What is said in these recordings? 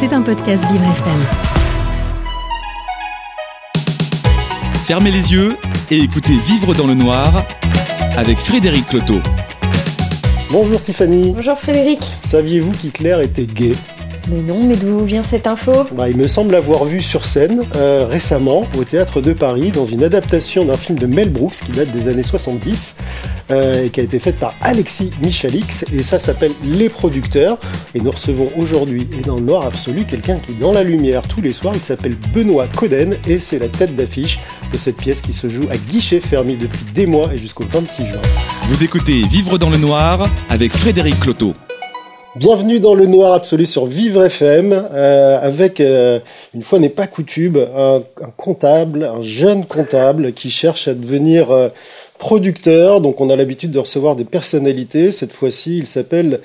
C'est un podcast Vivre FM. Fermez les yeux et écoutez Vivre dans le noir avec Frédéric Cloteau. Bonjour Tiffany. Bonjour Frédéric. Saviez-vous qu'Hitler était gay? Mais non, mais d'où vient cette info bah, Il me semble l'avoir vu sur scène euh, récemment au théâtre de Paris dans une adaptation d'un film de Mel Brooks qui date des années 70 euh, et qui a été faite par Alexis Michalix et ça s'appelle Les Producteurs et nous recevons aujourd'hui et dans le noir absolu quelqu'un qui est dans la lumière tous les soirs, il s'appelle Benoît Coden et c'est la tête d'affiche de cette pièce qui se joue à guichet fermé depuis des mois et jusqu'au 26 juin. Vous écoutez Vivre dans le noir avec Frédéric Cloteau. Bienvenue dans le noir absolu sur Vivre FM euh, avec euh, une fois n'est pas coutume un, comptable, un jeune comptable qui cherche à devenir euh, producteur. Donc on a l'habitude de recevoir des personnalités. Cette fois-ci, il s'appelle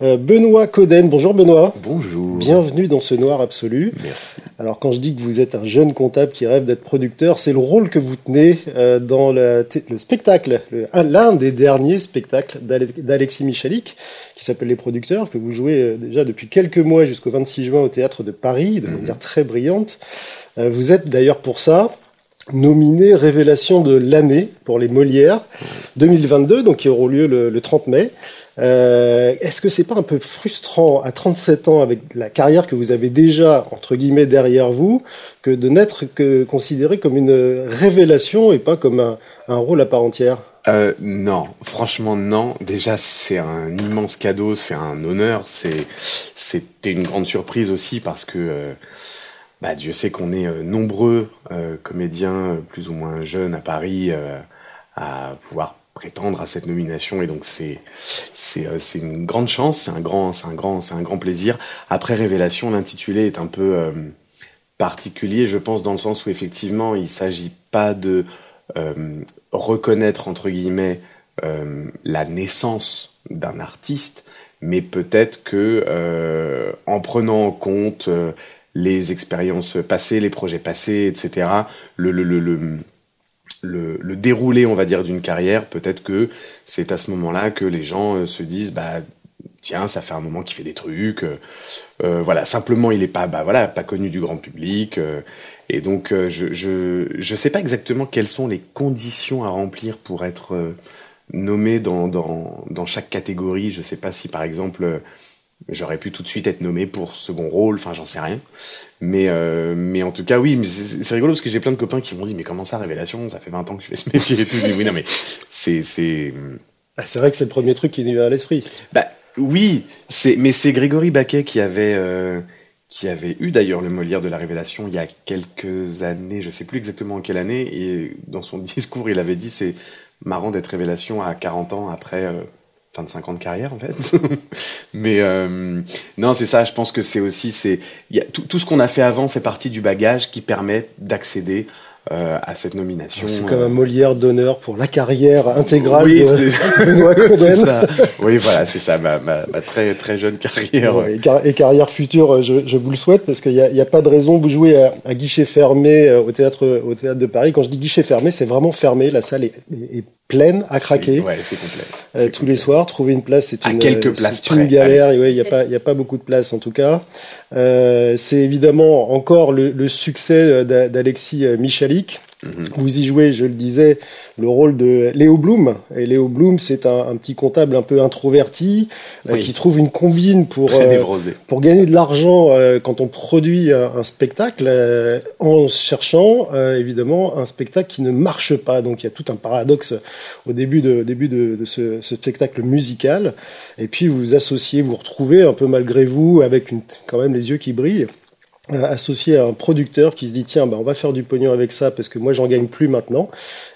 Benoît Coden. Bonjour Benoît. Bonjour. Bienvenue dans ce noir absolu. Merci. Alors quand je dis que vous êtes un jeune comptable qui rêve d'être producteur, c'est le rôle que vous tenez euh, dans le, le spectacle, l'un des derniers spectacles d'Alexis Michalik, qui s'appelle Les Producteurs, que vous jouez euh, déjà depuis quelques mois jusqu'au 26 juin au théâtre de Paris, de Mhm. manière très brillante. Euh, vous êtes d'ailleurs pour ça nominé Révélation de l'année pour les Molières 2022, donc qui auront lieu le, le 30 mai. Euh, Est-ce que c'est pas un peu frustrant à 37 ans avec la carrière que vous avez déjà entre guillemets derrière vous que de n'être que considéré comme une révélation et pas comme un, un rôle à part entière? Euh, non, franchement non. Déjà, c'est un immense cadeau, c'est un honneur, c'est c'était une grande surprise aussi parce que euh, bah, Dieu sait qu'on est euh, nombreux euh, comédiens euh, plus ou moins jeunes à Paris à pouvoir prétendre à cette nomination et donc c'est c'est une grande chance, c'est un grand plaisir. Après Révélation, l'intitulé est un peu particulier, je pense, dans le sens où effectivement, il s'agit pas de reconnaître entre guillemets la naissance d'un artiste, mais peut-être que en prenant en compte les expériences passées, les projets passés, etc., le, le, le, le, le, le déroulé, on va dire, d'une carrière, peut-être que c'est à ce moment-là que les gens euh, se disent, bah tiens, ça fait un moment qu'il fait des trucs, euh, euh, voilà, simplement il est pas, bah voilà, pas connu du grand public, euh, et donc euh, je, je je sais pas exactement quelles sont les conditions à remplir pour être nommé dans dans dans chaque catégorie. Je sais pas si par exemple j'aurais pu tout de suite être nommé pour second rôle, enfin j'en sais rien. Mais euh, mais en tout cas oui, c'est rigolo parce que j'ai plein de copains qui m'ont dit mais comment ça révélation, ça fait 20 ans que tu fais ce métier et tout. Je oui non mais c'est c'est Ah, C'est vrai que c'est le premier truc qui vient à l'esprit. bah oui, c'est mais c'est Grégory Baquet qui avait euh, qui avait eu d'ailleurs le Molière de la Révélation il y a quelques années, je sais plus exactement en quelle année, et dans son discours il avait dit c'est marrant d'être Révélation à 40 ans après euh, 25 ans de carrière en fait. mais euh, non c'est ça, je pense que c'est aussi c'est tout, tout ce qu'on a fait avant fait partie du bagage qui permet d'accéder euh, à cette nomination. C'est comme un Molière d'honneur pour la carrière intégrale Oui, de Benoît ça. Oui, voilà, c'est ça, ma, ma, ma très très jeune carrière. Ouais, et, car- et carrière future, je, je vous le souhaite parce qu'il n'y a, pas de raison. Vous jouez à, à guichet fermé euh, au théâtre, au théâtre de Paris. Quand je dis guichet fermé, c'est vraiment fermé. La salle est, est- est pleine à craquer. Ouais, c'est complet. Euh, tous complet. les soirs, trouver une place, c'est À une, quelques euh, places une près, galère. Ouais, il n'y a pas, y a pas beaucoup de place en tout cas. Euh, c'est évidemment encore le, le succès euh, d'A- d'Alexis euh, Mhm. Vous y jouez, je le disais, le rôle de Léo Blum. Et Léo Blum, c'est un, un petit comptable un peu introverti euh, qui trouve une combine pour euh, pour gagner de l'argent euh, quand on produit un, un spectacle en cherchant évidemment un spectacle qui ne marche pas. Donc il y a tout un paradoxe au début de, début de, de ce, ce spectacle musical. Et puis vous vous associez, vous vous retrouvez un peu malgré vous avec une, quand même les yeux qui brillent. Associé à un producteur qui se dit tiens bah, on va faire du pognon avec ça parce que moi j'en gagne plus maintenant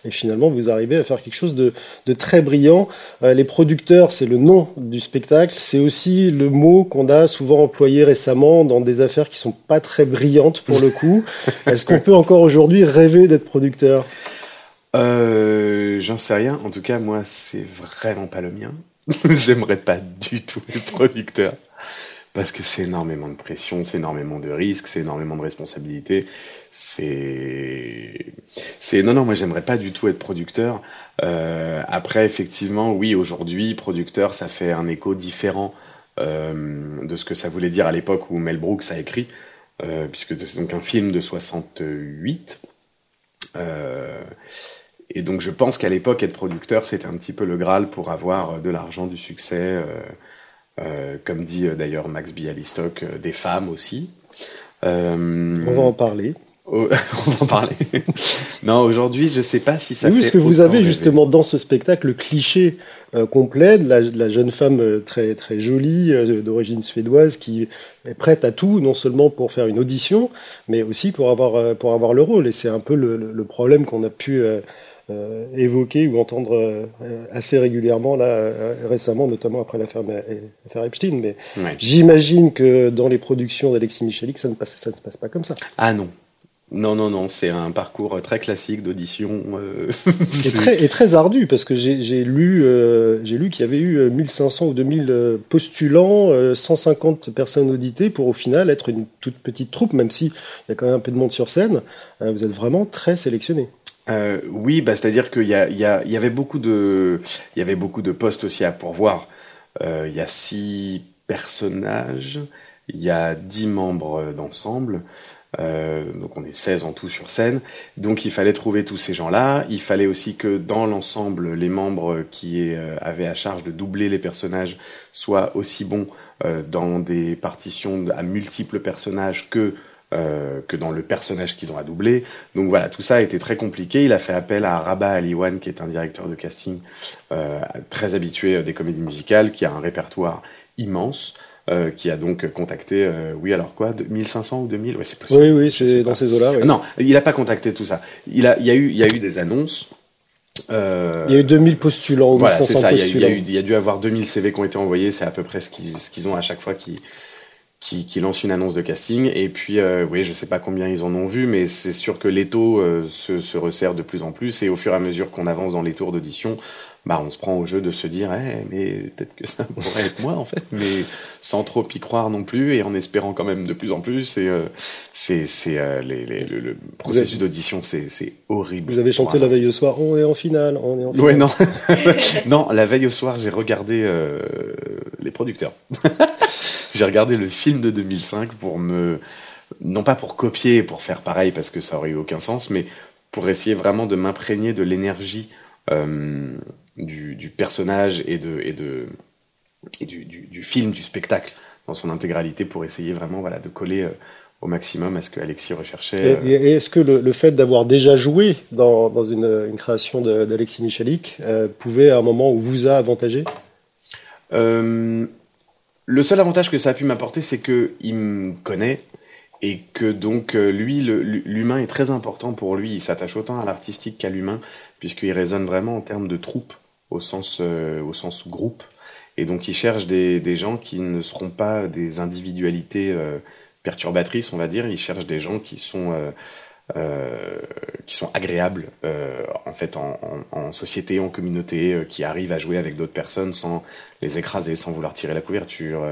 et finalement vous arrivez à faire quelque chose de, de très brillant Euh, les producteurs c'est le nom du spectacle c'est aussi le mot qu'on a souvent employé récemment dans des affaires qui sont pas très brillantes pour le coup est-ce qu'on peut encore aujourd'hui rêver d'être producteur? Euh, J'en sais rien. En tout cas, moi, c'est vraiment pas le mien. J'aimerais pas du tout être producteur. Parce que c'est énormément de pression, c'est énormément de risques, c'est énormément de responsabilités. C'est, c'est non non, moi j'aimerais pas du tout être producteur. Euh, après effectivement, oui, aujourd'hui producteur, ça fait un écho différent de ce que ça voulait dire à l'époque où Mel Brooks a écrit, puisque c'est donc un film de 68. et donc je pense qu'à l'époque, être producteur, c'était un petit peu le Graal pour avoir de l'argent, du succès, comme dit d'ailleurs Max Bialystock, des femmes aussi. On va en parler. on va en parler. non, aujourd'hui, je sais pas si ça oui, fait. parce que vous avez justement dans ce spectacle le cliché euh, complet de la, jeune femme euh, très très jolie euh, d'origine suédoise qui est prête à tout, non seulement pour faire une audition, mais aussi pour avoir pour avoir le rôle. Et c'est un peu le, le problème qu'on a pu évoquer ou entendre assez régulièrement là récemment, notamment après l'affaire Epstein. Mais j'imagine que dans les productions d'Alexis Michalik, ça ne passe ça ne se passe pas comme ça. Ah non. Non, non, non, c'est un parcours très classique d'audition. Euh, et, très, et, très, ardu, parce que j'ai lu, euh, lu qu'il y avait eu 1500 ou 2000 postulants, 150 personnes auditées pour au final être une toute petite troupe, même s'il y a quand même un peu de monde sur scène. Euh, vous êtes vraiment très sélectionné. Oui, bah, c'est-à-dire qu'il y, y, y, avait beaucoup de, y avait beaucoup de postes aussi à pourvoir. Il y a six personnages, il y a dix membres d'ensemble. Euh, donc on est 16 en tout sur scène. Donc il fallait trouver tous ces gens-là. Il fallait aussi que dans l'ensemble, les membres qui euh, avaient à charge de doubler les personnages soient aussi bons euh, dans des partitions à multiples personnages que que dans le personnage qu'ils ont à doubler. Donc voilà, tout ça a été très compliqué. Il a fait appel à Rabat Aliwan, qui est un directeur de casting très habitué des comédies musicales, qui a un répertoire immense. Euh, qui a donc contacté, euh, oui alors quoi, 1500 ou 2000 ouais, c'est possible. Oui, oui, c'est dans ces eaux-là. Non, il n'a pas contacté tout ça. Il, a, il, y a eu, il y a eu des annonces. Euh... Il y a eu 2000 postulants. Voilà, c'est ça. Il y, a, il, y a eu, il y, a dû avoir 2000 CV qui ont été envoyés. C'est à peu près ce qu'ils ce qu'ils ont à chaque fois qu'ils qui, lancent une annonce de casting. Et puis, euh, oui, je sais pas combien ils en ont vu, mais c'est sûr que l'étau euh, se, se resserre de plus en plus. Et au fur et à mesure qu'on avance dans les tours d'audition, bah, on se prend au jeu de se dire, eh, mais peut-être que ça pourrait être moi en fait, mais sans trop y croire non plus et en espérant quand même de plus en plus. Et euh, c'est c'est euh, le, processus d'audition, c'est c'est horrible. Vous avez chanté la veille au soir, on est en finale, on est en finale. Ouais non, non la veille au soir, j'ai regardé euh, les producteurs. j'ai regardé le film de 2005 pour me non pas pour copier, pour faire pareil parce que ça aurait eu aucun sens, mais pour essayer vraiment de m'imprégner de l'énergie euh, du, du, personnage et, de, et, de, et du, du, du, film, du spectacle dans son intégralité pour essayer vraiment voilà, de coller euh, au maximum à ce que Alexis recherchait. Et, et est-ce que le, le fait d'avoir déjà joué dans, dans une, une, création d'Alexis Michalik euh, pouvait à un moment où vous a avantagé? Euh, Le seul avantage que ça a pu m'apporter, c'est qu'il me connaît et que donc lui, l'humain est très important pour lui. Il s'attache autant à l'artistique qu'à l'humain, puisqu'il raisonne vraiment en termes de troupe, au sens, euh, au sens groupe. Et donc il cherche des, des, gens qui ne seront pas des individualités euh, perturbatrices, on va dire. Il cherche des gens qui sont euh, qui sont agréables en fait en, société, en communauté, qui arrivent à jouer avec d'autres personnes sans les écraser, sans vouloir tirer la couverture.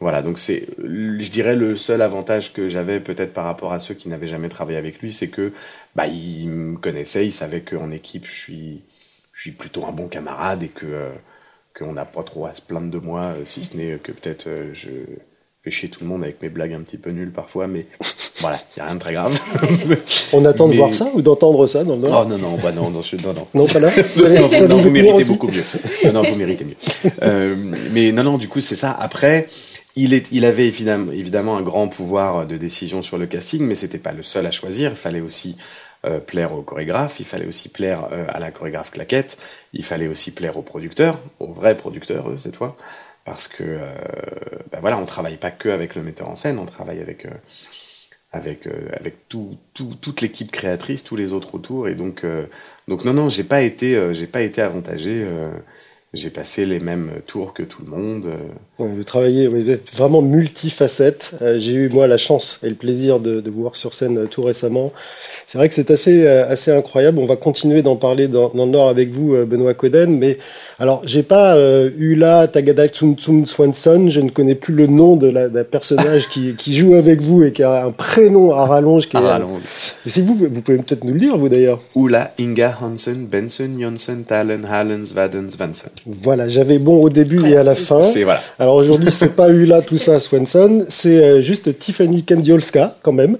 Voilà, donc c'est, je dirais, le seul avantage que j'avais peut-être par rapport à ceux qui n'avaient jamais travaillé avec lui, c'est que bah il me connaissait, il savait qu'en équipe, je suis, je suis plutôt un bon camarade et que euh, qu'on n'a pas trop à se plaindre de moi, euh, si ce n'est que peut-être euh, je fais chier tout le monde avec mes blagues un petit peu nulles parfois, mais voilà, il n'y a rien de très grave. On attend de voir ça ou d'entendre ça dans le Oh non, non, bah non, non, non, non. Non, pas là non, non, vous méritez beaucoup mieux. Non, non, vous méritez mieux. Euh, mais non, non, du coup, c'est ça. Après, il, est, il avait évidemment, évidemment un grand pouvoir de décision sur le casting, mais c'était pas le seul à choisir. Il fallait aussi euh, plaire au chorégraphe, il fallait aussi plaire euh, à la chorégraphe claquette, il fallait aussi plaire aux producteurs, aux vrais producteurs eux, cette fois, parce que euh, ben voilà, on travaille pas que avec le metteur en scène, on travaille avec avec avec tout, tout, toute l'équipe créatrice, tous les autres autour, et donc donc non non, j'ai pas été j'ai pas été avantagé j'ai passé les mêmes tours que tout le monde. Vous travaillez, vous êtes vraiment multifacette. Euh, j'ai eu moi la chance et le plaisir de, de vous voir sur scène euh, tout récemment. C'est vrai que c'est assez euh, assez incroyable. On va continuer d'en parler dans, dans, le Nord avec vous, Benoît Coden. Mais alors, j'ai pas euh, eu là Tagada Tsum Swanson. Je ne connais plus le nom de la, la personnage qui, qui, joue avec vous et qui a un prénom à rallonge. Qui à rallonge. Si vous, vous pouvez peut-être nous le dire, vous d'ailleurs. Oula Inga Hansen Benson Jonsen Talen Hallens Vadens Vansen. Voilà, j'avais bon au début et à la fin. C'est voilà. Alors aujourd'hui, c'est pas Ula tout ça Swanson, c'est euh, juste Tiffany Kendiolska quand même,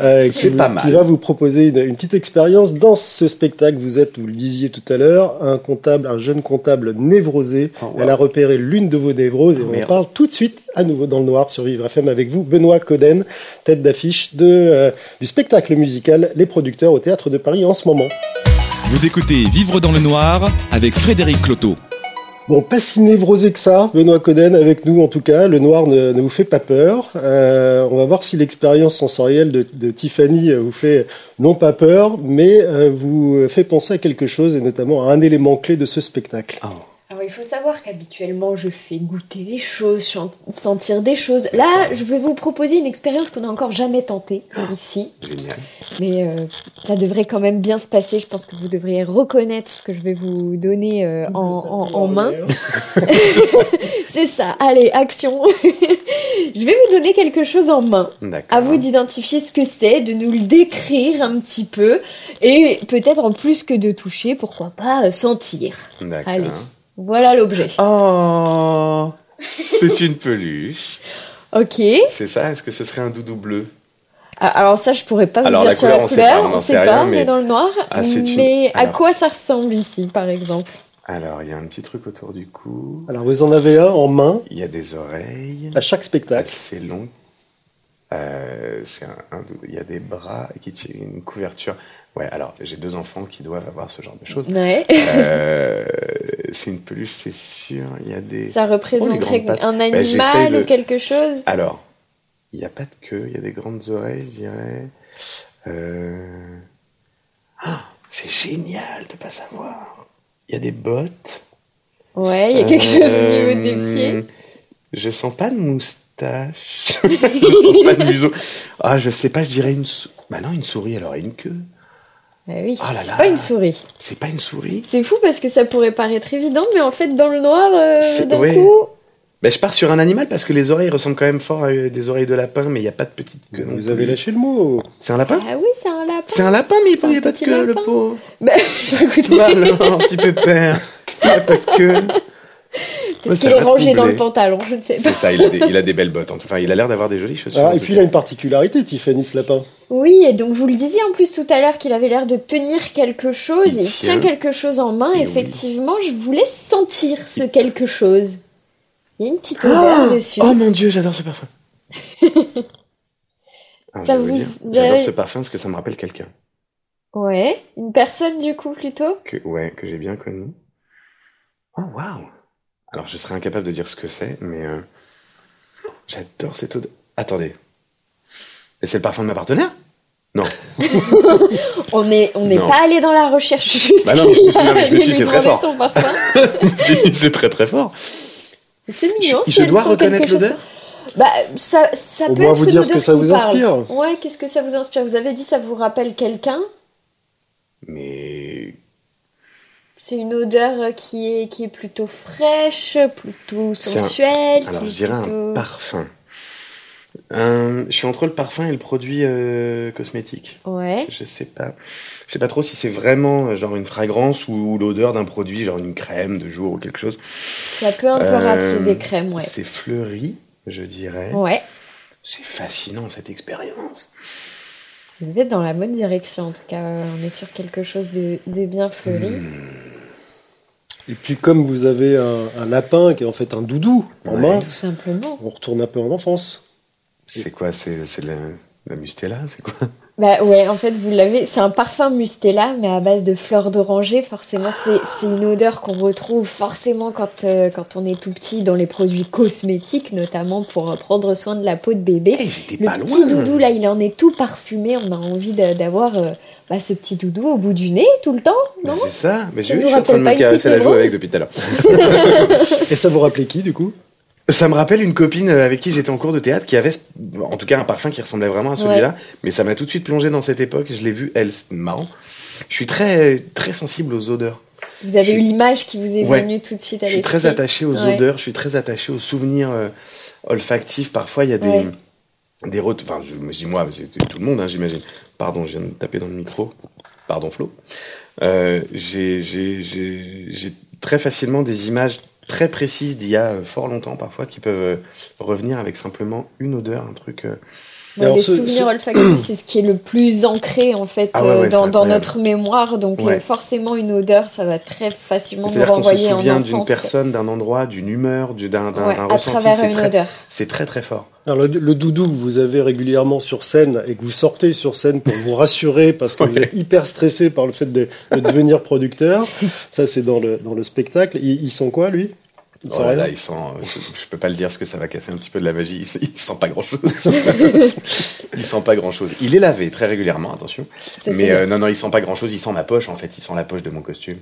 euh, qui, C'est vous- pas mal. qui va vous proposer une, une petite expérience dans ce spectacle. Vous êtes, vous le disiez tout à l'heure, un comptable, un jeune comptable névrosé. Oh, wow. Elle a repéré l'une de vos névroses et on en parle tout de suite à nouveau dans le noir sur Vivre FM avec vous, Benoît Coden, tête d'affiche de euh, du spectacle musical Les Producteurs au théâtre de Paris en ce moment. Vous écoutez Vivre dans le noir avec Frédéric Cloteau. Bon, pas si névrosé que ça, Benoît Coden avec nous en tout cas. Le noir ne, vous fait pas peur. Euh, on va voir si l'expérience sensorielle de, Tiffany euh, vous fait non pas peur, mais euh, vous fait penser à quelque chose et notamment à un élément clé de ce spectacle. Oh. Alors il faut savoir qu'habituellement je fais goûter des choses, sentir des choses. Là, je vais vous proposer une expérience qu'on n'a encore jamais tentée ici, Génial. mais euh, ça devrait quand même bien se passer. Je pense que vous devriez reconnaître ce que je vais vous donner euh, en, en- en main. C'est ça. Allez, action. je vais vous donner quelque chose en main. D'accord. À vous d'identifier ce que c'est, de nous le décrire un petit peu, et peut-être en plus que de toucher, pourquoi pas euh, sentir. D'accord. Allez. Voilà l'objet. Oh, c'est une peluche. Ok. C'est ça Est-ce que ce serait un doudou bleu? Ah, Alors ça, je pourrais pas vous dire la sur couleur, la on sait couleur, pas, on n'en sait sait pas, rien, on est mais- dans le noir. Ah, une- Mais à quoi ça ressemble ici, par exemple? Alors, il y a un petit truc autour du cou. Alors vous en avez un en main Il y a des oreilles. à chaque spectacle. C'est long. Euh, c'est un, un doudou. Il y a des bras qui tirent une couverture. Ouais, alors j'ai deux enfants qui doivent avoir ce genre de choses. Ouais. Euh, c'est une peluche, c'est sûr. Il y a des. Ça Oh, représenterait pattes. un Bah, animal de- ou quelque chose? Alors, il n'y a pas de queue, il y a des grandes oreilles, je dirais. Euh... ah, c'est génial de pas savoir. Il y a des bottes. Ouais, il y a quelque chose au Euh, niveau des pieds. Je sens pas de moustache. je sens pas de museau. Ah, je sais pas, je dirais une souris. Bah non, une souris, alors une queue. Ah oui, Ah là c'est là. pas une souris. C'est pas une souris. C'est fou parce que ça pourrait paraître évident, mais en fait, dans le noir, euh, C'est- d'un ouais. coup... Bah, je pars sur un animal parce que les oreilles ressemblent quand même fort à euh, des oreilles de lapin, mais il n'y a pas de petite queue. Vous avez lâché le mot. C'est un lapin? Ah oui, c'est un lapin. C'est un lapin, mais il n'y a pas de queue, le pauvre. Bah, écoutez, Bah alors, petit pépère. Il n'y a pas de queue. Peut-être Ouais, qu'il est rangé dans le pantalon, je ne sais pas. C'est ça, il a, des, il a des belles bottes. en tout- Enfin, il a l'air d'avoir des jolies chaussures. Ah, et puis il a une particularité, Tiffany ce lapin. Oui, et donc vous le disiez en plus tout à l'heure qu'il avait l'air de tenir quelque chose. Il Il, tient. tient quelque chose en main. Et Effectivement, je vous laisse sentir ce quelque chose. Il y a une petite odeur dessus. Oh mon dieu, j'adore ce parfum. Ah, Ça je vous- J'adore avez- ce parfum parce que ça me rappelle quelqu'un Ouais, une personne du coup plutôt? que, ouais, que j'ai bien connu. Oh waouh Alors, je serais incapable de dire ce que c'est, mais euh, j'adore cette odeur. Attendez. Et c'est le parfum de ma partenaire? Non. On n'est on n'est Non. pas allé dans la recherche jusqu'à Bah non, je me suis- non, mais je me suis dit, c'est très fort. son parfum. c'est très très fort. C'est mignon. Je- si je elle dois sent reconnaître quelque chose. l'odeur Bah ça, ça Au peut moins être vous une dire ce odeur que ça qui vous parle. inspire. Ouais, qu'est-ce que ça vous inspire? Vous avez dit ça vous rappelle quelqu'un? Mais C'est une odeur qui est, qui est plutôt fraîche, plutôt un- sensuelle. alors, je dirais un parfum. Un- je suis entre le parfum et le produit euh, cosmétique. Ouais. Je sais pas. Je sais pas trop si c'est vraiment euh, genre une fragrance ou, l'odeur d'un produit, genre une crème de jour ou quelque chose. Ça peut un peu Euh, rappeler des crèmes, ouais. C'est fleuri, je dirais. Ouais. C'est fascinant cette expérience. Vous êtes dans la bonne direction, en tout cas. On est sur quelque chose de, de bien fleuri. Hmm. Et puis comme vous avez un, un lapin qui est en fait un doudou en Ouais. main, Tout simplement. on retourne un peu en enfance. C'est quoi C'est la, la mustela C'est quoi? Bah ouais, en fait, vous l'avez. C'est un parfum Mustela, mais à base de fleurs d'oranger. Forcément, c'est une odeur qu'on retrouve forcément quand, euh, quand on est tout petit dans les produits cosmétiques, notamment pour euh, prendre soin de la peau de bébé. Eh, J'étais Le pas petit loin. doudou, là, il en est tout parfumé. On a envie d'a- d'avoir euh, bah, ce petit doudou au bout du nez tout le temps, non c'est ça. Mais Ça je, je suis en train de rappelle pas me caresser la joue avec depuis tout à l'heure. Et ça vous rappelait qui du coup? Ça me rappelle une copine avec qui j'étais en cours de théâtre qui avait, en tout cas, un parfum qui ressemblait vraiment à celui-là. Mais ça m'a tout de suite plongé dans cette époque. Je l'ai vu, elle, c'est marrant. Je suis très, très sensible aux odeurs. Vous avez Je eu suis- l'image qui vous est Ouais. venue tout de suite à Je suis l'esprit. très attaché aux Ouais. odeurs. Je suis très attaché aux souvenirs euh, olfactifs. Parfois, il y a des, Ouais. Des ret- Enfin, je, je dis moi, c'est tout le monde, hein, j'imagine. Pardon, je viens de taper dans le micro. Pardon, Flo. Euh, j'ai, très facilement des images très précises d'il y a fort longtemps parfois qui peuvent revenir avec simplement une odeur, un truc les souvenirs olfactifs, c'est ce qui est le plus ancré en fait ah euh, dans, dans, notre mémoire. Donc euh, forcément, une odeur, ça va très facilement nous renvoyer en enfance. d'une personne, d'un endroit, d'une humeur, d'un ouais, ressenti. À travers une odeur. C'est très très fort. Alors le, doudou que vous avez régulièrement sur scène et que vous sortez sur scène pour vous rassurer parce que vous êtes hyper stressé par le fait de, devenir producteur, ça c'est dans le, dans le spectacle. Ils, ils sont quoi lui? Oh là, il sent. Je, peux pas le dire parce que ça va casser un petit peu de la magie. Il, sent pas grand chose. il sent pas grand chose. Il est lavé très régulièrement, attention. Mais euh, non, non, il sent pas grand chose. Il sent ma poche en fait. Il sent la poche de mon costume.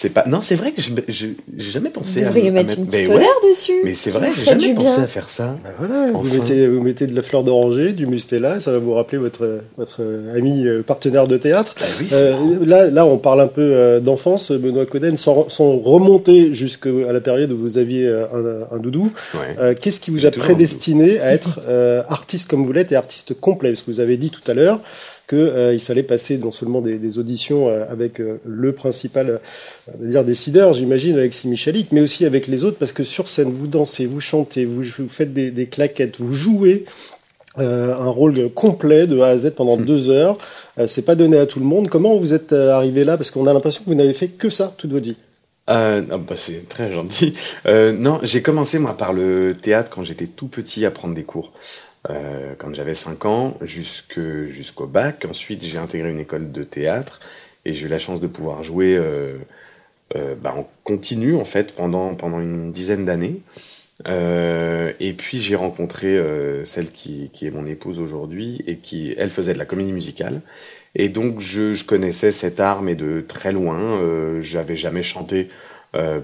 C'est pas. Non, c'est vrai que j'ai jamais pensé à, mettre, mettre une petite odeur dessus. Mais c'est vrai, j'ai jamais pensé à faire ça. Bah voilà, vous, mettez, vous mettez de la fleur d'oranger, du mustela, ça va vous rappeler votre votre ami euh, partenaire de théâtre. Oui, euh, là, là, on parle un peu euh, d'enfance, Benoît Coden, sans, sans remonter jusqu'à la période où vous aviez un, un doudou. Qu'est-ce qui vous a prédestiné à être artiste comme vous l'êtes et artiste complet? Parce que vous avez dit tout à l'heure qu'il euh, fallait passer non seulement des, auditions euh, avec euh, le principal dire décideur, j'imagine, avec Simichalik, mais aussi avec les autres, parce que sur scène, vous dansez, vous chantez, vous, faites des, claquettes, vous jouez. un rôle complet de A à Z pendant hmm. deux heures. c'est pas donné à tout le monde. Comment vous êtes arrivé là? Parce qu'on a l'impression que vous n'avez fait que ça toute votre vie. Euh, bah c'est très gentil. non, j'ai commencé moi par le théâtre quand j'étais tout petit à prendre des cours. Euh, quand j'avais 5 ans jusqu'au bac. Ensuite, j'ai intégré une école de théâtre et j'ai eu la chance de pouvoir jouer euh, euh, bah, en continu en fait pendant, une dizaine d'années. et puis j'ai rencontré celle qui, est mon épouse aujourd'hui et qui, elle, faisait de la comédie musicale. Et donc je, je connaissais cet art mais de très loin. J'avais jamais chanté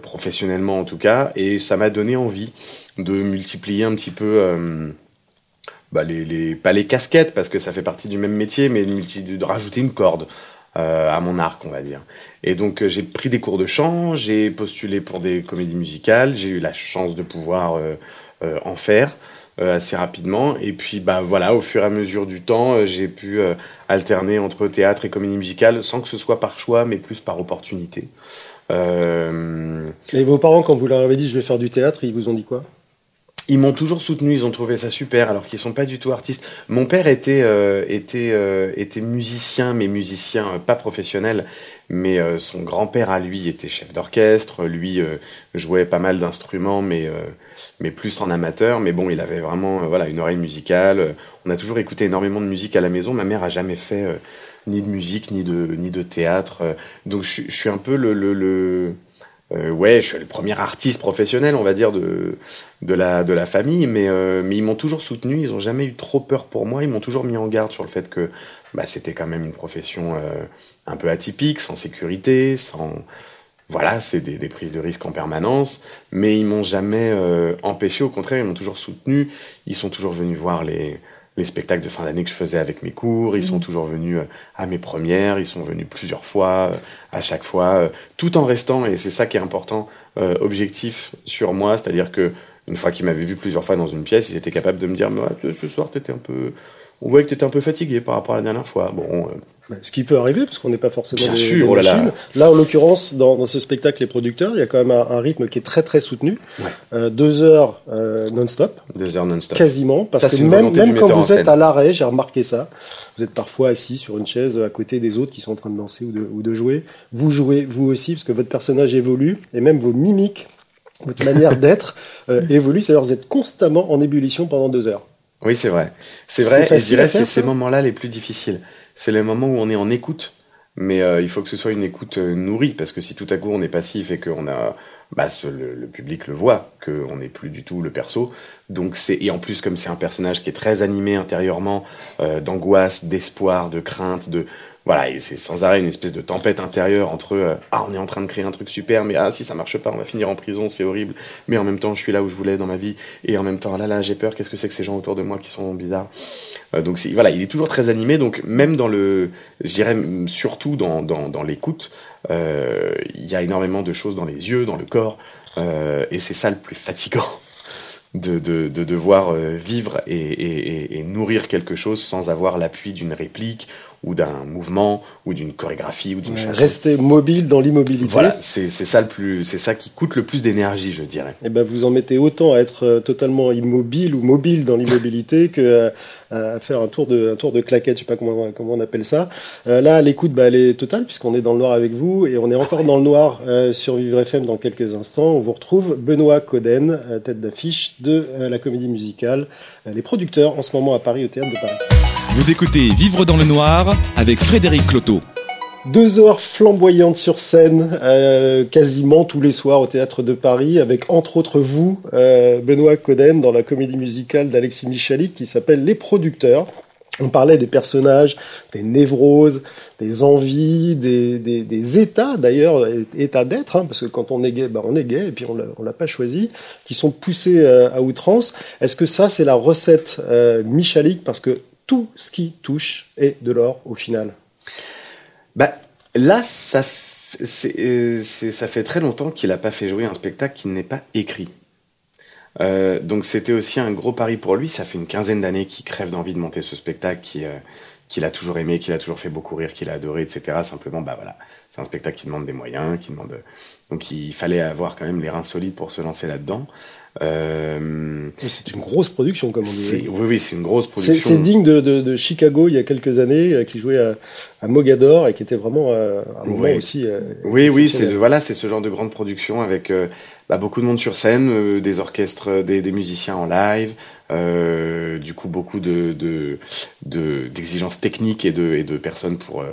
professionnellement en tout cas, et ça m'a donné envie de multiplier un petit peu bah, pas les casquettes parce que ça fait partie du même métier, mais de, rajouter une corde euh, à mon arc, on va dire. Et donc euh, j'ai pris des cours de chant, j'ai postulé pour des comédies musicales, j'ai eu la chance de pouvoir euh, en faire assez rapidement. Et puis bah voilà, au fur et à mesure du temps, j'ai pu alterner entre théâtre et comédie musicale sans que ce soit par choix, mais plus par opportunité. Et vos parents, quand vous leur avez dit je vais faire du théâtre, ils vous ont dit quoi? Ils m'ont toujours soutenu, ils ont trouvé ça super, alors qu'ils sont pas du tout artistes. Mon père était euh, était euh, était musicien, mais musicien euh, pas professionnel. Mais son grand-père à lui était chef d'orchestre. Lui jouait pas mal d'instruments, mais mais plus en amateur. Mais bon, il avait vraiment voilà une oreille musicale. On a toujours écouté énormément de musique à la maison. Ma mère a jamais fait ni de musique ni de ni de théâtre. Donc je, je suis un peu le, le, le euh, ouais, je suis le premier artiste professionnel, on va dire, de, de, la, de la famille, mais, euh, ils m'ont toujours soutenu, ils ont jamais eu trop peur pour moi, ils m'ont toujours mis en garde sur le fait que bah, c'était quand même une profession euh, un peu atypique, sans sécurité, sans... Voilà, c'est des, des, prises de risques en permanence, mais ils m'ont jamais empêché, au contraire, ils m'ont toujours soutenu, ils sont toujours venus voir les, les spectacles de fin d'année que je faisais avec mes cours, ils sont mhm. toujours venus euh, à mes premières, ils sont venus plusieurs fois, euh, à chaque fois, euh, tout en restant, et c'est ça qui est important, objectif sur moi, c'est-à-dire que une fois qu'ils m'avaient vu plusieurs fois dans une pièce, ils étaient capables de me dire, ce soir, t'étais un peu, on voyait que tu étais un peu fatigué par rapport à la dernière fois. Bon, bah, ce qui peut arriver, parce qu'on n'est pas forcément Bien des, sûr, oh là, là. en l'occurrence, dans, dans, ce spectacle, les producteurs, il y a quand même un, rythme qui est très très soutenu. Ouais. Euh, deux heures euh, non-stop. Deux heures non-stop. Quasiment. Parce que même, même quand vous êtes à l'arrêt, j'ai remarqué ça, vous êtes parfois assis sur une chaise à côté des autres qui sont en train de danser ou de, ou de jouer. Vous jouez, vous aussi, parce que votre personnage évolue, et même vos mimiques, votre manière d'être euh, évolue. C'est-à-dire vous êtes constamment en ébullition pendant deux heures. Oui, c'est vrai. C'est vrai, et je dirais c'est ces moments-là les plus difficiles c'est les moments où on est en écoute. Mais euh, il faut que ce soit une écoute euh, nourrie, parce que si tout à coup on est passif et qu'on a, bah, le, public le voit, qu'on n'est plus du tout le perso. Donc c'est et en plus comme c'est un personnage qui est très animé intérieurement, euh, d'angoisse, d'espoir, de crainte, de voilà, et c'est sans arrêt une espèce de tempête intérieure entre euh, ah on est en train de créer un truc super, mais ah si ça marche pas, on va finir en prison, c'est horrible. Mais en même temps, je suis là où je voulais dans ma vie, et en même temps là là j'ai peur. Qu'est-ce que c'est que ces gens autour de moi qui sont bizarres euh, Donc voilà, il est toujours très animé. Donc même dans le, je dirais surtout dans dans, dans l'écoute, euh, il y a énormément de choses dans les yeux, dans le corps, et c'est ça le plus fatigant de, de, de devoir vivre et, et, et, nourrir quelque chose sans avoir l'appui d'une réplique ou d'un mouvement ou d'une chorégraphie ou d'une chanson. Rester mobile dans l'immobilité. Voilà, c'est ça le plus, c'est ça qui coûte le plus d'énergie, je dirais. Et eh ben vous en mettez autant à être euh, totalement immobile ou mobile dans l'immobilité que à, faire un tour de un tour de claquette, je sais pas comment comment on appelle ça. Euh, là, l'écoute, bah, elle est totale puisqu'on est dans le noir avec vous et on est encore dans le noir euh, sur Vivre FM dans quelques instants. On vous retrouve Benoît Coden, tête d'affiche de la comédie musicale, les producteurs en ce moment à Paris au théâtre de Paris. Vous écoutez Vivre dans le noir avec Frédéric Cloteau. Deux heures flamboyantes sur scène, euh, quasiment tous les soirs au théâtre de Paris, avec entre autres vous, euh, Benoît Coden, dans la comédie musicale d'Alexis Michalik qui s'appelle Les Producteurs. On parlait des personnages, des névroses, des envies, des, états d'ailleurs, états d'être, hein, parce que quand on est gay, ben on est gay et puis on l'a pas choisi, qui sont poussés euh, à outrance. Est-ce que ça c'est la recette Michalik? Parce que tout ce qui touche est de l'or au final bah, là, ça, euh, ça fait très longtemps qu'il n'a pas fait jouer un spectacle qui n'est pas écrit. Euh, donc c'était aussi un gros pari pour lui. Ça fait une quinzaine d'années qu'il crève d'envie de monter ce spectacle, euh, qu'il a toujours aimé, qu'il a toujours fait beaucoup rire, qu'il a adoré, etc. Simplement, bah voilà, c'est un spectacle qui demande des moyens, qui demande. Donc il fallait avoir quand même les reins solides pour se lancer là-dedans. Euh... C'est une grosse production, comme on dit. Oui, oui, c'est une grosse production. C'est digne de, de, de, Chicago il y a quelques années, euh, qui jouait à, à, Mogador et qui était vraiment euh, un moment aussi. Euh, oui, oui, c'est voilà, c'est ce genre de grande production avec bah, beaucoup de monde sur scène, des orchestres, des, des, musiciens en live, du coup beaucoup de d'exigences de, techniques et de, et de personnes pour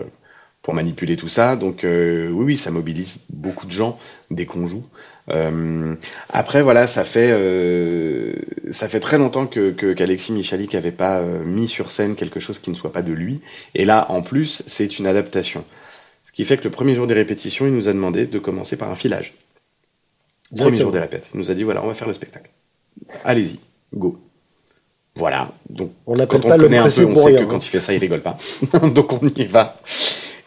pour manipuler tout ça. Donc oui, oui, ça mobilise beaucoup de gens dès qu'on joue. Euh, après voilà, ça fait euh, ça fait très longtemps que qu'Alexis Michalik avait pas euh, mis sur scène quelque chose qui ne soit pas de lui. Et là, en plus, c'est une adaptation. Ce qui fait que le premier jour des répétitions, il nous a demandé de commencer par un filage. Premier jour des répètes, il nous a dit voilà, on va faire le spectacle. Allez-y, go. Voilà. Donc on quand on connaît un peu, on sait que quand il fait ça, il rigole pas. Donc on y va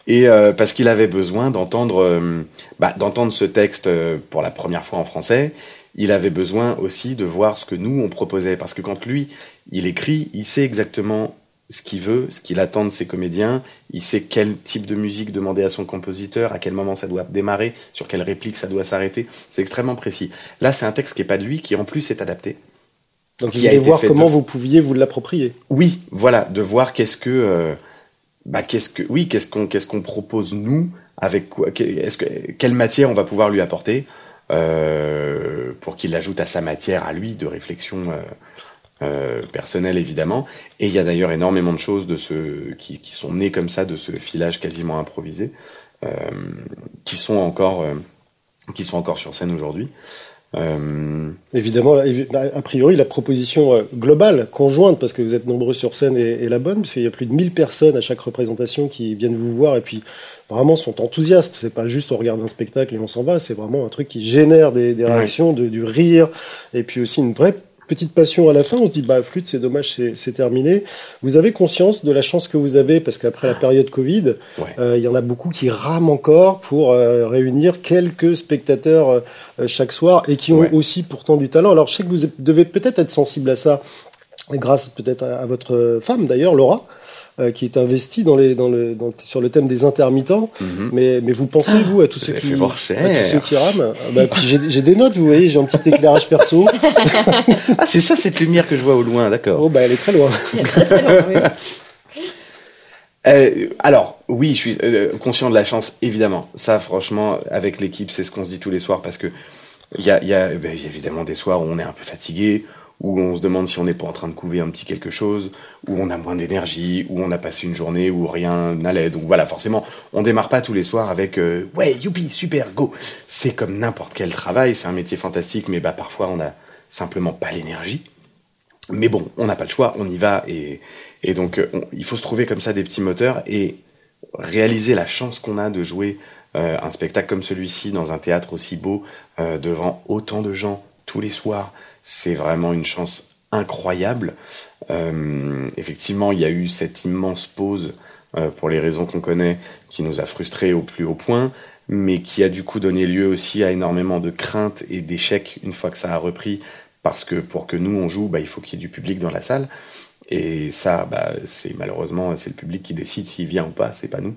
et euh, parce qu'il avait besoin d'entendre euh, bah, d'entendre ce texte euh, pour la première fois en français. Il avait besoin aussi de voir ce que nous on proposait parce que quand lui il écrit, il sait exactement ce qu'il veut, ce qu'il attend de ses comédiens, il sait quel type de musique demander à son compositeur, à quel moment ça doit démarrer, sur quelle réplique ça doit s'arrêter. C'est extrêmement précis. Là, c'est un texte qui est pas de lui, qui en plus est adapté. Donc il voulait voir comment vous pouviez vous l'approprier. Oui, voilà, de voir qu'est-ce que bah qu'est-ce que oui qu'est-ce qu'on qu'est-ce qu'on propose nous avec quoi est-ce que quelle matière on va pouvoir lui apporter euh, pour qu'il ajoute à sa matière à lui de réflexion euh, euh, personnelle évidemment. Et il y a d'ailleurs énormément de choses de ce qui, qui sont nées comme ça de ce filage quasiment improvisé euh, qui sont encore euh, qui sont encore sur scène aujourd'hui euh... Évidemment, a priori, la proposition euh, globale, conjointe, parce que vous êtes nombreux sur scène, est, la bonne, parce qu'il y a plus de 1000 personnes à chaque représentation qui viennent vous voir et puis vraiment sont enthousiastes. C'est pas juste on regarde un spectacle et on s'en va, c'est vraiment un truc qui génère des, des réactions, de, du rire et puis aussi une vraie petite passion à la fin, on se dit bah flûte c'est dommage c'est terminé. Vous avez conscience de la chance que vous avez parce qu'après la période Covid, euh, il y en a beaucoup qui rament encore pour euh, réunir quelques spectateurs euh, chaque soir et qui ont aussi pourtant du talent. Alors je sais que vous devez peut-être être sensible à ça grâce peut-être à, votre femme d'ailleurs Laura euh, qui est investi dans les, dans le, dans, sur le thème des intermittents. Mhm. mais, mais vous pensez, vous, à tous ceux qui, à tous ceux qui rament? Ah, bah, J'ai des notes, vous voyez, j'ai un petit éclairage perso. ah, c'est ça, cette lumière que je vois au loin, d'accord. Oh, bah, elle est très loin. très, très loin, oui. Euh, alors, oui, je suis euh, conscient de la chance, évidemment. Ça, franchement, avec l'équipe, c'est ce qu'on se dit tous les soirs parce que il y a, y, a, ben, y a évidemment des soirs où on est un peu fatigué, où on se demande si on n'est pas en train de couver un petit quelque chose, où on a moins d'énergie, où on a passé une journée où rien n'allait. Donc voilà, forcément, on démarre pas tous les soirs avec euh, ouais, youpi, super, go. C'est comme n'importe quel travail, c'est un métier fantastique, mais bah parfois on a simplement pas l'énergie. Mais bon, on n'a pas le choix, on y va et, et donc euh, il faut se trouver comme ça des petits moteurs et réaliser la chance qu'on a de jouer euh, un spectacle comme celui-ci dans un théâtre aussi beau devant autant de gens tous les soirs c'est vraiment une chance incroyable. Euh, effectivement, il y a eu cette immense pause euh, pour les raisons qu'on connaît qui nous a frustrés au plus haut point, mais qui a du coup donné lieu aussi à énormément de craintes et d'échecs une fois que ça a repris, parce que pour que nous on joue, bah, il faut qu'il y ait du public dans la salle. Et ça, bah, c'est malheureusement, c'est le public qui décide s'il vient ou pas, c'est pas nous.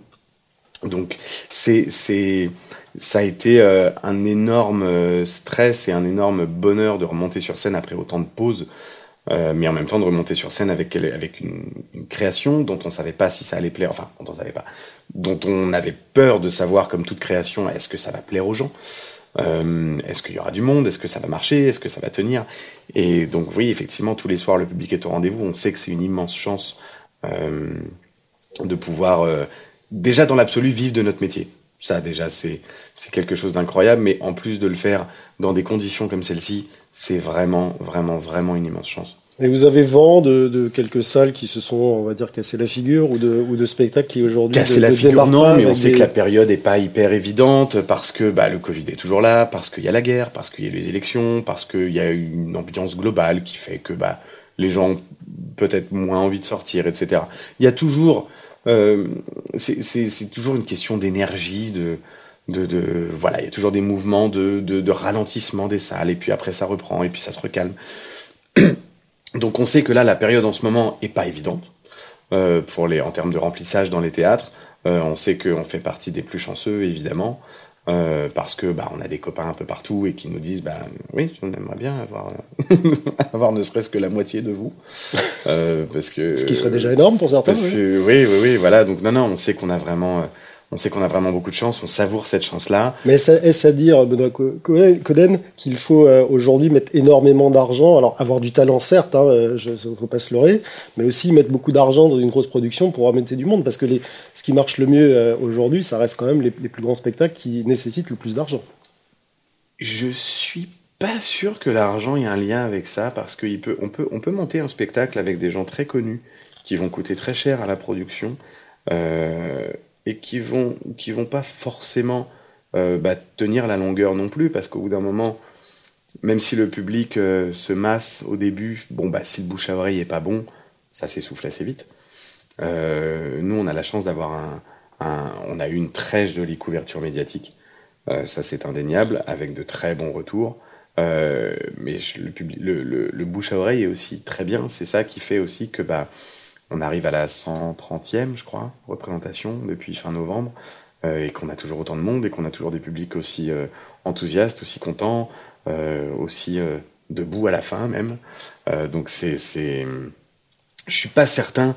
Donc, c'est, c'est, ça a été euh, un énorme euh, stress et un énorme bonheur de remonter sur scène après autant de pauses, euh, mais en même temps de remonter sur scène avec, une, création dont on savait pas si ça allait plaire, enfin, dont on savait pas, dont on avait peur de savoir, comme toute création, est-ce que ça va plaire aux gens Est-ce qu'il y aura du monde Est-ce que ça va marcher Est-ce que ça va tenir Et donc, oui, effectivement, tous les soirs, le public est au rendez-vous. On sait que c'est une immense chance de pouvoir, déjà dans l'absolu, vivre de notre métier. Ça, déjà, c'est quelque chose d'incroyable. Mais en plus de le faire dans des conditions comme celle-ci, c'est vraiment, vraiment, vraiment une immense chance. Et vous avez vent de, de, quelques salles qui se sont, on va dire, cassé la figure ou de, ou de spectacles qui aujourd'hui. Cassé la figure, non, mais on sait que la période est pas hyper évidente parce que bah, le Covid est toujours là, parce qu'il y a la guerre, parce qu'il y a les élections, parce qu'il y a une ambiance globale qui fait que bah, les gens ont peut-être moins envie de sortir, etc. Il y a toujours. Euh, c'est toujours une question d'énergie, de. Voilà, il y a toujours des mouvements de ralentissement des salles, et puis après ça reprend, et puis ça se recalme. Donc on sait que là, la période en ce moment est pas évidente euh, pour les, en termes de remplissage dans les théâtres. Euh, on sait qu'on fait partie des plus chanceux, évidemment, euh, parce que bah, on a des copains un peu partout et qui nous disent bah, oui, on aimerait bien avoir, avoir ne serait-ce que la moitié de vous. parce que, Ce qui serait déjà énorme pour certains. Oui. oui, oui, oui, voilà. Donc non, non, on sait qu'on a vraiment on sait qu'on a vraiment beaucoup de chance, on savoure cette chance-là. Mais est-ce à dire, Benoît Coden, qu'il faut euh, aujourd'hui mettre énormément d'argent Alors, avoir du talent, certes, hein, euh, je ne faut pas se leurrer, mais aussi mettre beaucoup d'argent dans une grosse production pour remettre du monde. Parce que les, ce qui marche le mieux euh, aujourd'hui, ça reste quand même les, les, plus grands spectacles qui nécessitent le plus d'argent. Je suis pas sûr que l'argent ait un lien avec ça, parce qu'on peut, on peut, on peut monter un spectacle avec des gens très connus, qui vont coûter très cher à la production. Euh, et qui vont qui vont pas forcément euh, bah, tenir la longueur non plus parce qu'au bout d'un moment même si le public euh, se masse au début bon bah si le bouche à oreille est pas bon ça s'essouffle assez vite. Euh, nous on a la chance d'avoir un, on a eu une très jolie couverture médiatique. Ça c'est indéniable avec de très bons retours. Mais le, le, bouche à oreille est aussi très bien. C'est ça qui fait aussi que bah on arrive à la 130e, je crois, représentation depuis fin novembre, euh, et qu'on a toujours autant de monde et qu'on a toujours des publics aussi euh, enthousiastes, aussi contents, euh, aussi debout à la fin même. Donc c'est, c'est, je suis pas certain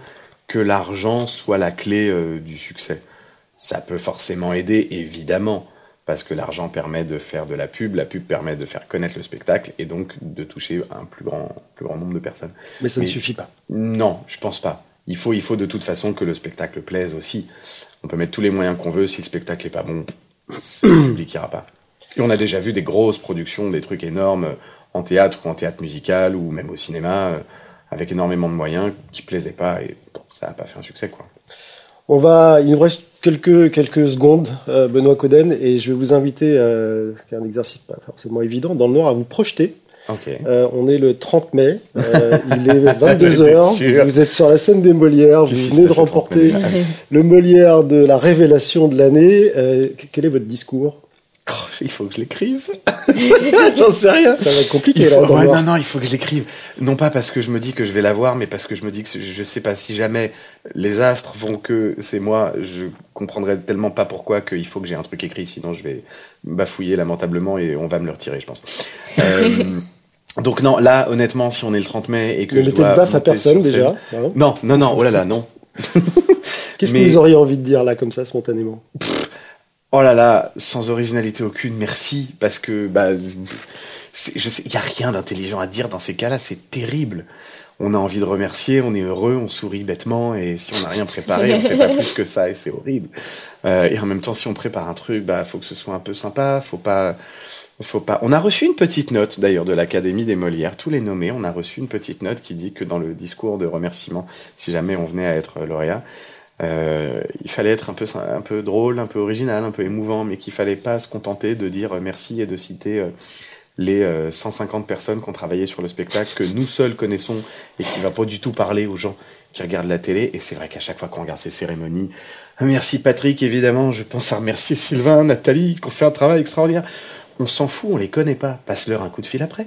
que l'argent soit la clé du succès. Ça peut forcément aider, évidemment, parce que l'argent permet de faire de la pub, la pub permet de faire connaître le spectacle et donc de toucher un plus grand, plus grand nombre de personnes. Mais ça Mais, ne suffit pas. Non, je pense pas. Il faut, il faut de toute façon que le spectacle plaise aussi. On peut mettre tous les moyens qu'on veut, si le spectacle est pas bon, le public ira pas. Et on a déjà vu des grosses productions, des trucs énormes en théâtre ou en théâtre musical ou même au cinéma, avec énormément de moyens qui plaisaient pas et bon, ça n'a pas fait un succès quoi. On va, il nous reste quelques, quelques secondes, euh, Benoît Coden, et je vais vous inviter, euh, c'est un exercice pas forcément évident, dans le noir, à vous projeter. Okay. Euh, on est le 30 mai, euh, il est 22h, vous êtes sur la scène des Molières, vous venez de remporter le Molière de la révélation de l'année. Quel est votre discours? Oh, il faut que je l'écrive. J'en sais rien. Ça va être compliqué faut, là. Ouais, non, non, il faut que je l'écrive. Non pas parce que je me dis que je vais l'avoir, mais parce que je me dis que je sais pas si jamais les astres vont que c'est moi, je comprendrai tellement pas pourquoi qu'il faut que j'ai un truc écrit, sinon je vais bafouiller lamentablement et on va me le retirer, je pense. euh, donc non, là, honnêtement, si on est le 30 mai et que ne je mettez de baffe à personne déjà. scène- Non, non, non, oh là là, non. Qu'est-ce Mais- que vous auriez envie de dire là, comme ça, spontanément? Oh là là, sans originalité aucune, merci, parce que bah, je sais, il y a rien d'intelligent à dire dans ces cas-là, c'est terrible. On a envie de remercier, on est heureux, on sourit bêtement, et si on n'a rien préparé, on fait pas plus que ça, et c'est horrible. Euh, et en même temps, si on prépare un truc, bah, faut que ce soit un peu sympa, faut pas, faut pas. On a reçu une petite note d'ailleurs de l'Académie des Molières, tous les nommés, on a reçu une petite note qui dit que dans le discours de remerciement, si jamais on venait à être lauréat, euh, il fallait être un peu, drôle, un peu original, un peu émouvant, mais qu'il fallait pas se contenter de dire merci et de citer euh, les euh, 150 personnes qui ont travaillé sur le spectacle que nous seuls connaissons et qui va pas du tout parler aux gens qui regardent la télé. Et c'est vrai qu'à chaque fois qu'on regarde ces cérémonies, merci Patrick, évidemment, je pense à remercier Sylvain, Nathalie, qui ont fait un travail extraordinaire. On s'en fout, on les connaît pas. Passe-leur un coup de fil après.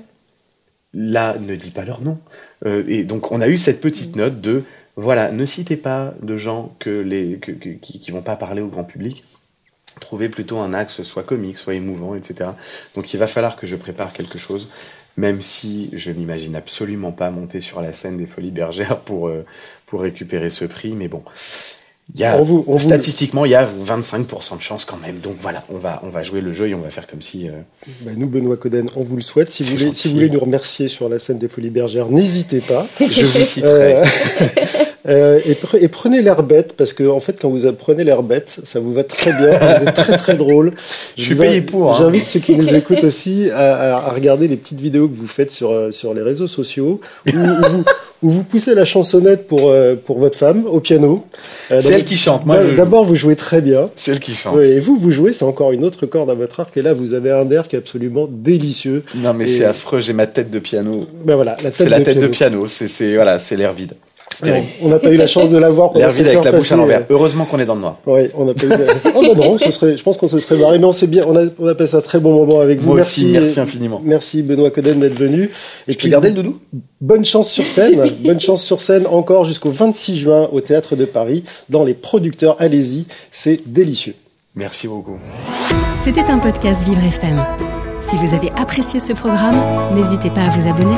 là ne dit pas leur nom. Euh, et donc on a eu cette petite note de voilà, ne citez pas de gens que les que, que- qui, qui vont pas parler au grand public. Trouvez plutôt un axe soit comique, soit émouvant, etc. Donc il va falloir que je prépare quelque chose, même si je n'imagine absolument pas monter sur la scène des Folies Bergères pour euh, pour récupérer ce prix. Mais bon, il y a On vous- on vous- statistiquement il y a 25% de chance quand même. Donc voilà, on va on va jouer le jeu et on va faire comme si. euh, Bah, nous, Benoît Coden, on vous le souhaite. Si vous, voulez, gentil. si vous voulez nous remercier sur la scène des Folies Bergères, n'hésitez pas. je vous citerai. Euh, euh, et, pre- et prenez l'air bête, parce que en fait, quand vous apprenez l'air bête, ça vous va très bien, vous êtes très très drôle. Je suis vous payé pour, hein. J'invite ceux qui nous écoutent aussi à, à- à regarder les petites vidéos que vous faites sur, euh, sur les réseaux sociaux, où, où vous, où vous poussez la chansonnette pour, euh, pour votre femme au piano. Euh, C'est elle qui chante. Moi, je- D'abord, vous jouez très bien. c'est elle qui chante. Ouais, et vous, vous jouez, c'est encore une autre corde à votre arc. Et là, vous avez un air qui est absolument délicieux. Non mais Et- c'est affreux. J'ai ma tête de piano. Ben voilà, la tête C'est la tête de piano. piano. C'est c'est voilà, c'est l'air vide. On n'a pas eu la chance de la voir pendant L'air cette vide avec la bouche à l'envers. Heureusement qu'on est dans le noir. Oui, on n'a pas eu. de- Oh bah non, ce serait, je pense qu'on se serait barré. Non, c'est bien. On a, on a passé un très bon moment avec vous. Moi merci, aussi, merci infiniment. Merci Benoît Coden d'être venu. Et Je peux garder le doudou bonne chance sur scène. bonne chance sur scène encore jusqu'au 26 juin au Théâtre de Paris dans les producteurs. Allez-y, c'est délicieux. Merci beaucoup. C'était un podcast Vivre FM. Si vous avez apprécié ce programme, n'hésitez pas à vous abonner.